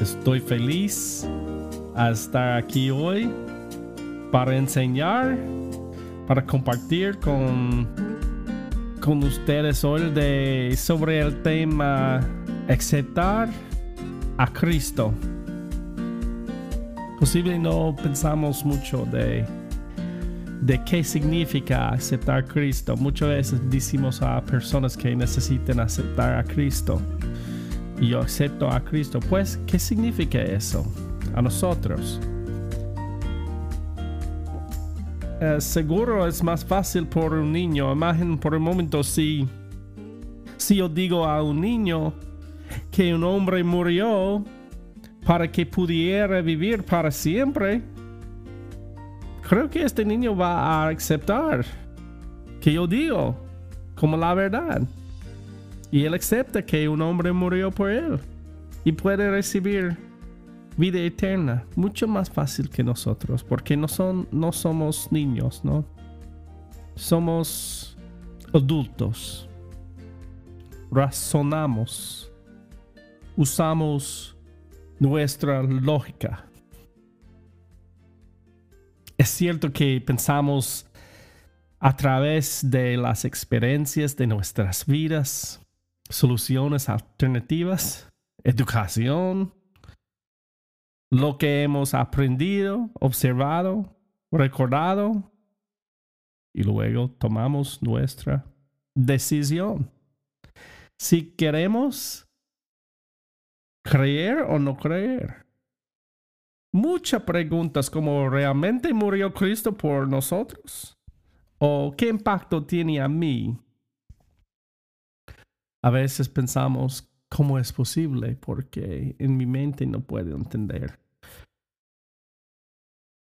Estoy feliz a estar aquí hoy para enseñar, para compartir con, con ustedes hoy de, sobre el tema aceptar a Cristo. Posible no pensamos mucho de, de qué significa aceptar a Cristo. Muchas veces decimos a personas que necesitan aceptar a Cristo. Y yo acepto a Cristo. Pues, ¿qué significa eso a nosotros? Eh, seguro es más fácil por un niño. Imaginen por un momento si, si yo digo a un niño que un hombre murió para que pudiera vivir para siempre, creo que este niño va a aceptar que yo digo como la verdad. Y él acepta que un hombre murió por él y puede recibir vida eterna. Mucho más fácil que nosotros, porque no, son, no somos niños, ¿no? Somos adultos. Razonamos. Usamos nuestra lógica. Es cierto que pensamos a través de las experiencias de nuestras vidas, soluciones alternativas, educación, lo que hemos aprendido, observado, recordado, y luego tomamos nuestra decisión. Si queremos creer o no creer. Muchas preguntas como ¿realmente murió Cristo por nosotros? ¿O qué impacto tiene a mí? A veces pensamos, ¿cómo es posible? Porque en mi mente no puedo entender.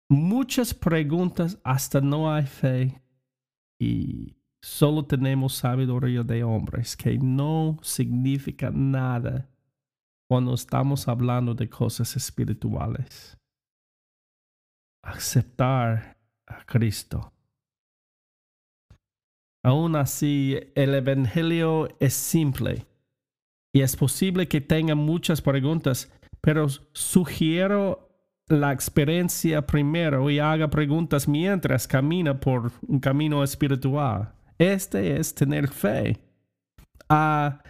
Muchas preguntas hasta no hay fe y solo tenemos sabiduría de hombres que no significa nada cuando estamos hablando de cosas espirituales. Aceptar a Cristo. Aún así, el Evangelio es simple y es posible que tenga muchas preguntas, pero sugiero la experiencia primero y haga preguntas mientras camina por un camino espiritual. Este es tener fe. A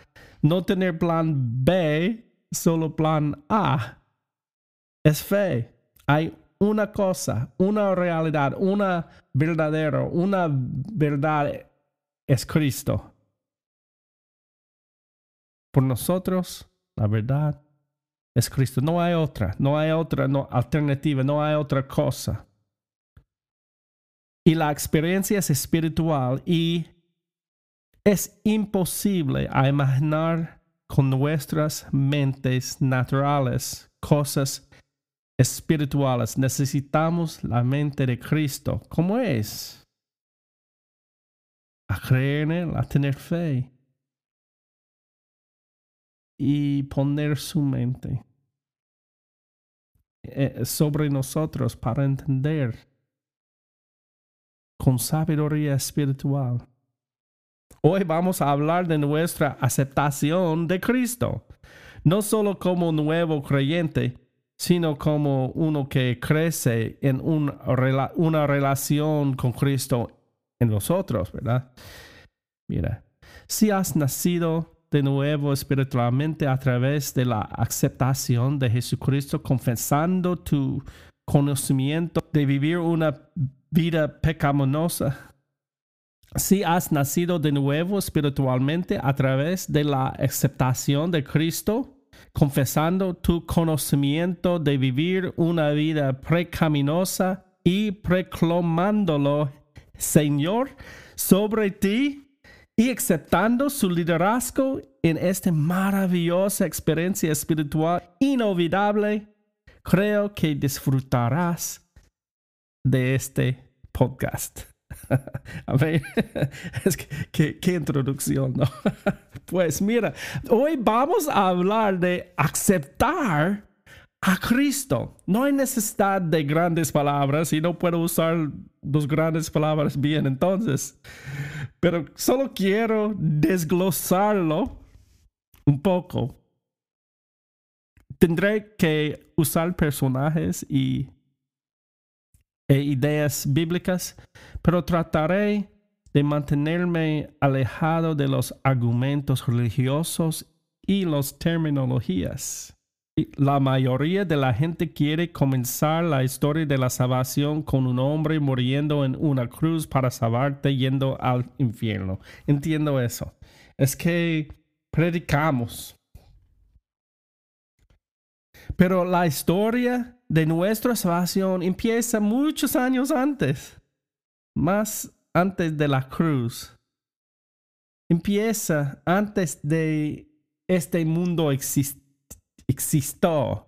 no tener plan B solo plan A. Es fe. Hay una cosa, una realidad, una verdadera, una verdad es Cristo. Por nosotros, la verdad es Cristo. No hay otra, no hay otra no, alternativa, no hay otra cosa. Y la experiencia es espiritual y es imposible imaginar con nuestras mentes naturales, cosas espirituales. Necesitamos la mente de Cristo. ¿Cómo es? A creer en Él, a tener fe. Y poner su mente eh, sobre nosotros para entender con sabiduría espiritual Hoy vamos a hablar de nuestra aceptación de Cristo, no solo como nuevo creyente, sino como uno que crece en una relación con Cristo en nosotros, ¿verdad? Mira, si has nacido de nuevo espiritualmente a través de la aceptación de Jesucristo, confesando tu conocimiento de vivir una vida pecaminosa, si has nacido de nuevo espiritualmente a través de la aceptación de Cristo, confesando tu conocimiento de vivir una vida precaminosa y proclamándolo, Señor, sobre ti y aceptando su liderazgo en esta maravillosa experiencia espiritual inolvidable, creo que disfrutarás de este podcast. A ver, qué introducción, ¿no? Pues mira, hoy vamos a hablar de aceptar a Cristo. No hay necesidad de grandes palabras y no puedo usar dos grandes palabras bien entonces. Pero solo quiero desglosarlo un poco. tendré que usar personajes y e ideas bíblicas, pero trataré de mantenerme alejado de los argumentos religiosos y las terminologías. La mayoría de la gente quiere comenzar la historia de la salvación con un hombre muriendo en una cruz para salvarte yendo al infierno. Entiendo eso. Es que predicamos. Pero la historia de nuestra salvación empieza muchos años antes, más antes de la cruz. Empieza antes de este mundo existir existió.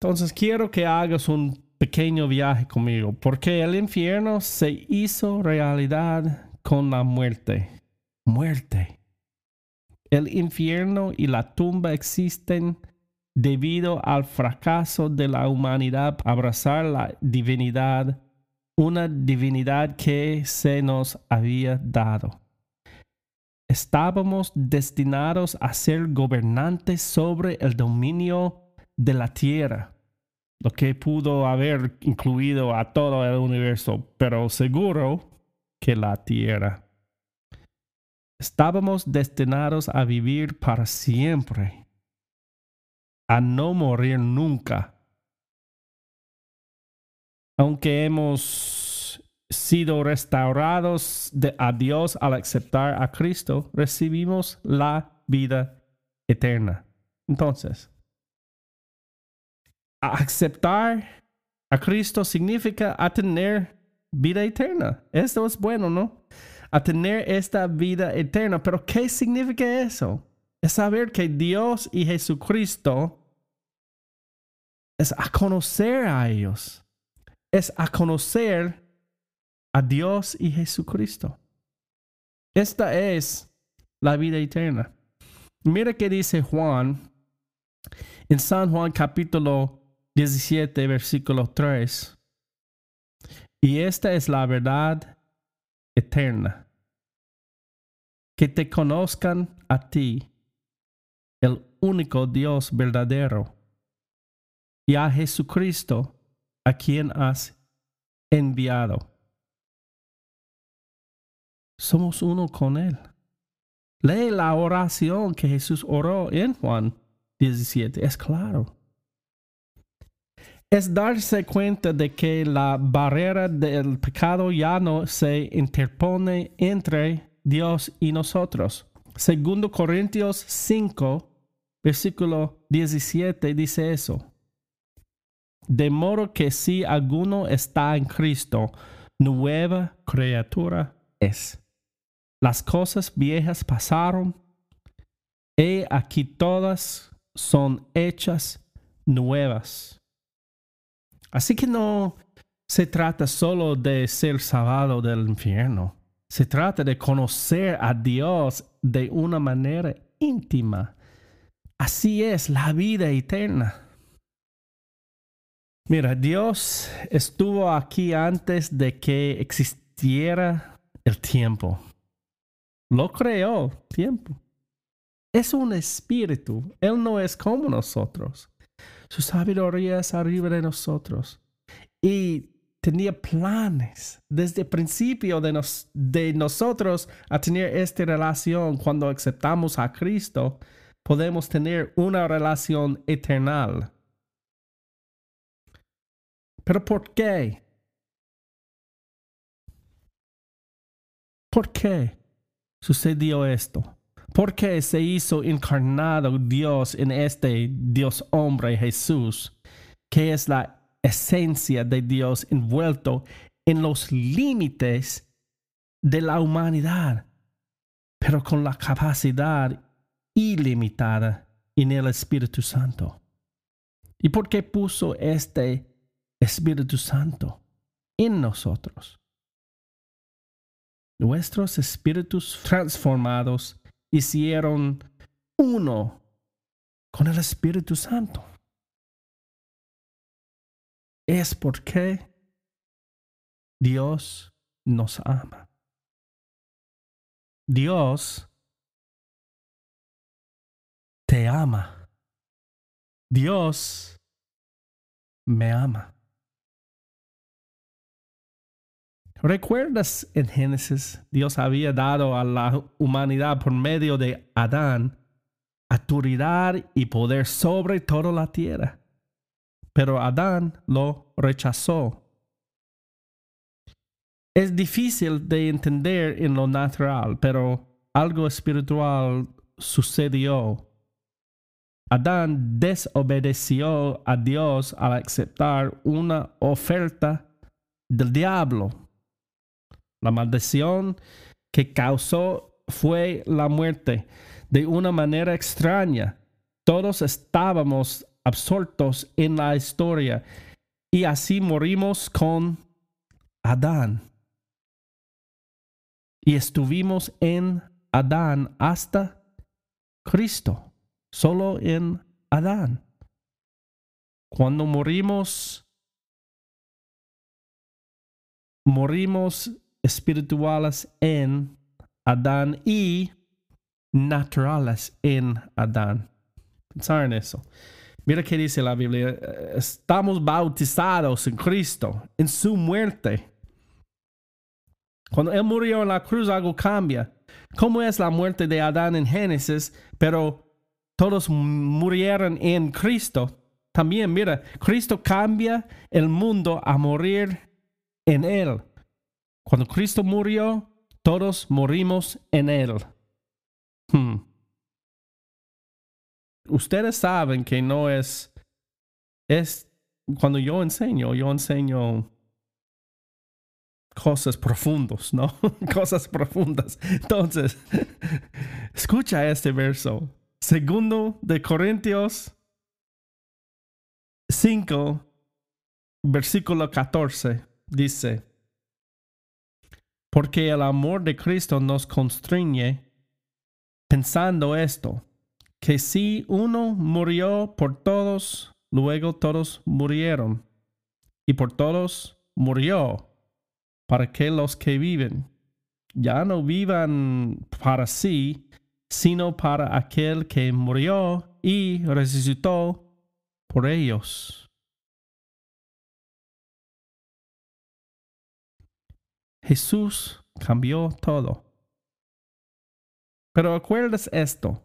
Entonces quiero que hagas un pequeño viaje conmigo, porque el infierno se hizo realidad con la muerte. Muerte. El infierno y la tumba existen debido al fracaso de la humanidad abrazar la divinidad, una divinidad que se nos había dado estábamos destinados a ser gobernantes sobre el dominio de la tierra, lo que pudo haber incluido a todo el universo, pero seguro que la tierra. Estábamos destinados a vivir para siempre, a no morir nunca. Aunque hemos sido restaurados de, a Dios al aceptar a Cristo, recibimos la vida eterna. Entonces, aceptar a Cristo significa a tener vida eterna. Esto es bueno, ¿no? A tener esta vida eterna. Pero ¿qué significa eso? Es saber que Dios y Jesucristo es a conocer a ellos. Es a conocer a Dios y Jesucristo. Esta es la vida eterna. Mira que dice Juan en San Juan capítulo 17, versículo 3. Y esta es la verdad eterna. Que te conozcan a ti, el único Dios verdadero, y a Jesucristo, a quien has enviado somos uno con Él. Lee la oración que Jesús oró en Juan 17, es claro. Es darse cuenta de que la barrera del pecado ya no se interpone entre Dios y nosotros. Segundo Corintios 5, versículo 17 dice eso. De modo que si alguno está en Cristo, nueva criatura es las cosas viejas pasaron, he aquí todas son hechas nuevas. Así que no se trata solo de ser salvado del infierno, se trata de conocer a Dios de una manera íntima. Así es la vida eterna. Mira, Dios estuvo aquí antes de que existiera el tiempo. Lo creó tiempo. Es un espíritu. Él no es como nosotros. Su sabiduría es arriba de nosotros. Y tenía planes desde el principio de, de nosotros a tener esta relación. Cuando aceptamos a Cristo, podemos tener una relación eterna. Pero ¿por qué? ¿Por qué? Sucedió esto? ¿Por qué se hizo encarnado Dios en este Dios hombre Jesús, que es la esencia de Dios envuelto en los límites de la humanidad, pero con la capacidad ilimitada en el Espíritu Santo? ¿Y por qué puso este Espíritu Santo en nosotros? Nuestros espíritus transformados hicieron uno con el Espíritu Santo. Es porque Dios nos ama. Dios te ama. Dios me ama. ¿Recuerdas en Génesis? Dios había dado a la humanidad por medio de Adán autoridad y poder sobre toda la tierra. Pero Adán lo rechazó. Es difícil de entender en lo natural, pero algo espiritual sucedió. Adán desobedeció a Dios al aceptar una oferta del diablo. La maldición que causó fue la muerte de una manera extraña. Todos estábamos absortos en la historia y así morimos con Adán. Y estuvimos en Adán hasta Cristo, solo en Adán. Cuando morimos, morimos espirituales en Adán y naturales en Adán. Pensar en eso. Mira qué dice la Biblia. Estamos bautizados en Cristo, en su muerte. Cuando Él murió en la cruz, algo cambia. ¿Cómo es la muerte de Adán en Génesis? Pero todos murieron en Cristo. También, mira, Cristo cambia el mundo a morir en Él. Cuando Cristo murió, todos morimos en Él. Hmm. Ustedes saben que no es, es, cuando yo enseño, yo enseño cosas profundas, ¿no? cosas profundas. Entonces, escucha este verso. Segundo de Corintios 5, versículo 14, dice, porque el amor de Cristo nos constriñe pensando esto, que si uno murió por todos, luego todos murieron, y por todos murió, para que los que viven ya no vivan para sí, sino para aquel que murió y resucitó por ellos. Jesús cambió todo. Pero acuerdas esto,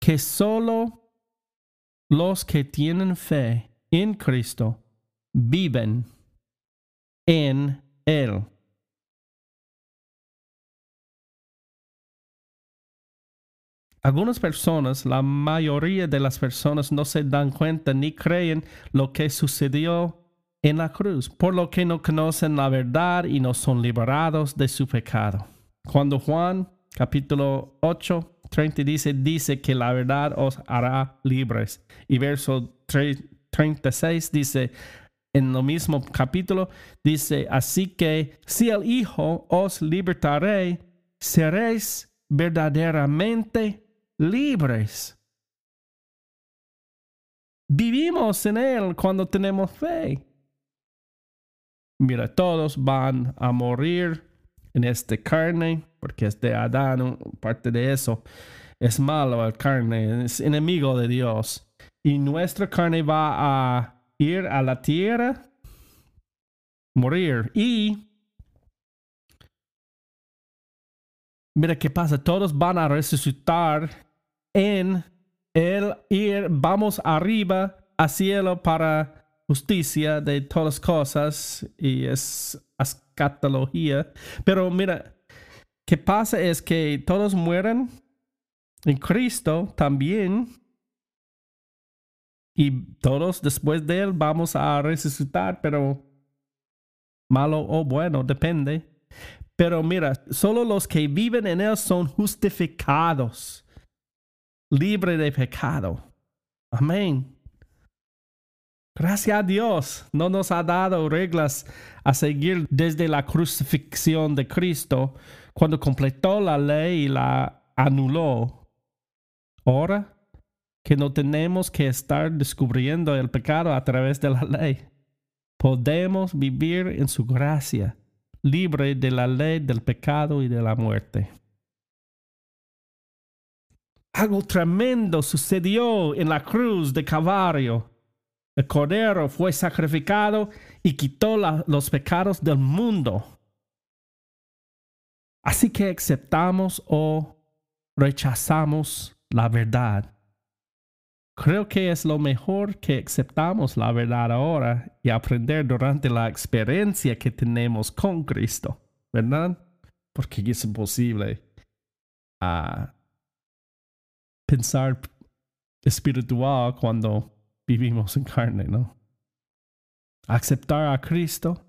que solo los que tienen fe en Cristo viven en Él. Algunas personas, la mayoría de las personas no se dan cuenta ni creen lo que sucedió en la cruz, por lo que no conocen la verdad y no son liberados de su pecado. Cuando Juan capítulo 8, 30 dice, dice que la verdad os hará libres. Y verso 36 dice, en lo mismo capítulo, dice, así que si el Hijo os libertaré, seréis verdaderamente libres. Vivimos en Él cuando tenemos fe. Mira, todos van a morir en esta carne, porque es de Adán, parte de eso. Es malo el carne, es enemigo de Dios. Y nuestra carne va a ir a la tierra, morir. Y mira qué pasa, todos van a resucitar en el ir, vamos arriba al cielo para justicia de todas cosas y es escatología. Pero mira, qué pasa es que todos mueren en Cristo también. Y todos después de él vamos a resucitar, pero malo o bueno, depende. Pero mira, solo los que viven en él son justificados, libres de pecado. Amén. Gracias a Dios, no nos ha dado reglas a seguir desde la crucifixión de Cristo, cuando completó la ley y la anuló. Ahora que no tenemos que estar descubriendo el pecado a través de la ley, podemos vivir en su gracia, libre de la ley del pecado y de la muerte. algo tremendo sucedió en la cruz de Calvario. El Cordero fue sacrificado y quitó los pecados del mundo. Así que aceptamos o rechazamos la verdad. Creo que es lo mejor que aceptamos la verdad ahora y aprender durante la experiencia que tenemos con Cristo, ¿verdad? Porque es imposible ah, pensar espiritual cuando vivimos en carne, ¿no? Aceptar a Cristo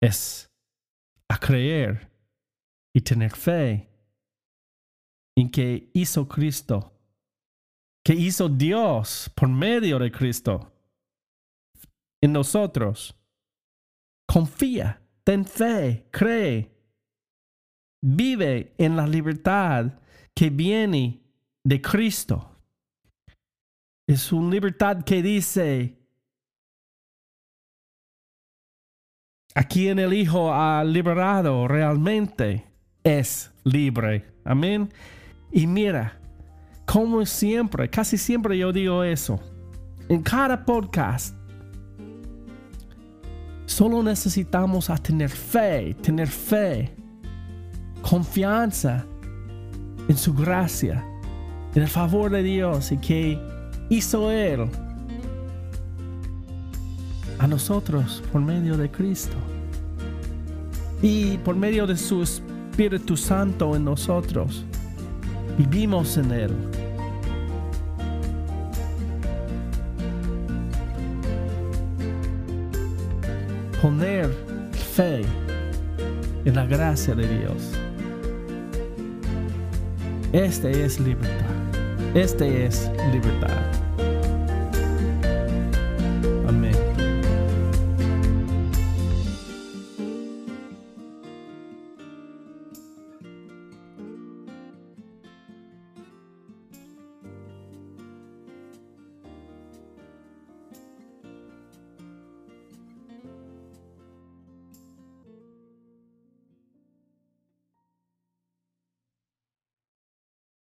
es a creer y tener fe en que hizo Cristo, que hizo Dios por medio de Cristo en nosotros. Confía, ten fe, cree, vive en la libertad que viene de Cristo. Es una libertad que dice, aquí en el Hijo ha liberado realmente, es libre. Amén. Y mira, como siempre, casi siempre yo digo eso, en cada podcast, solo necesitamos a tener fe, tener fe, confianza en su gracia, en el favor de Dios y que hizo Él a nosotros por medio de Cristo y por medio de su Espíritu Santo en nosotros. Vivimos en Él. Poner fe en la gracia de Dios. Este es libertad. Este es libertad.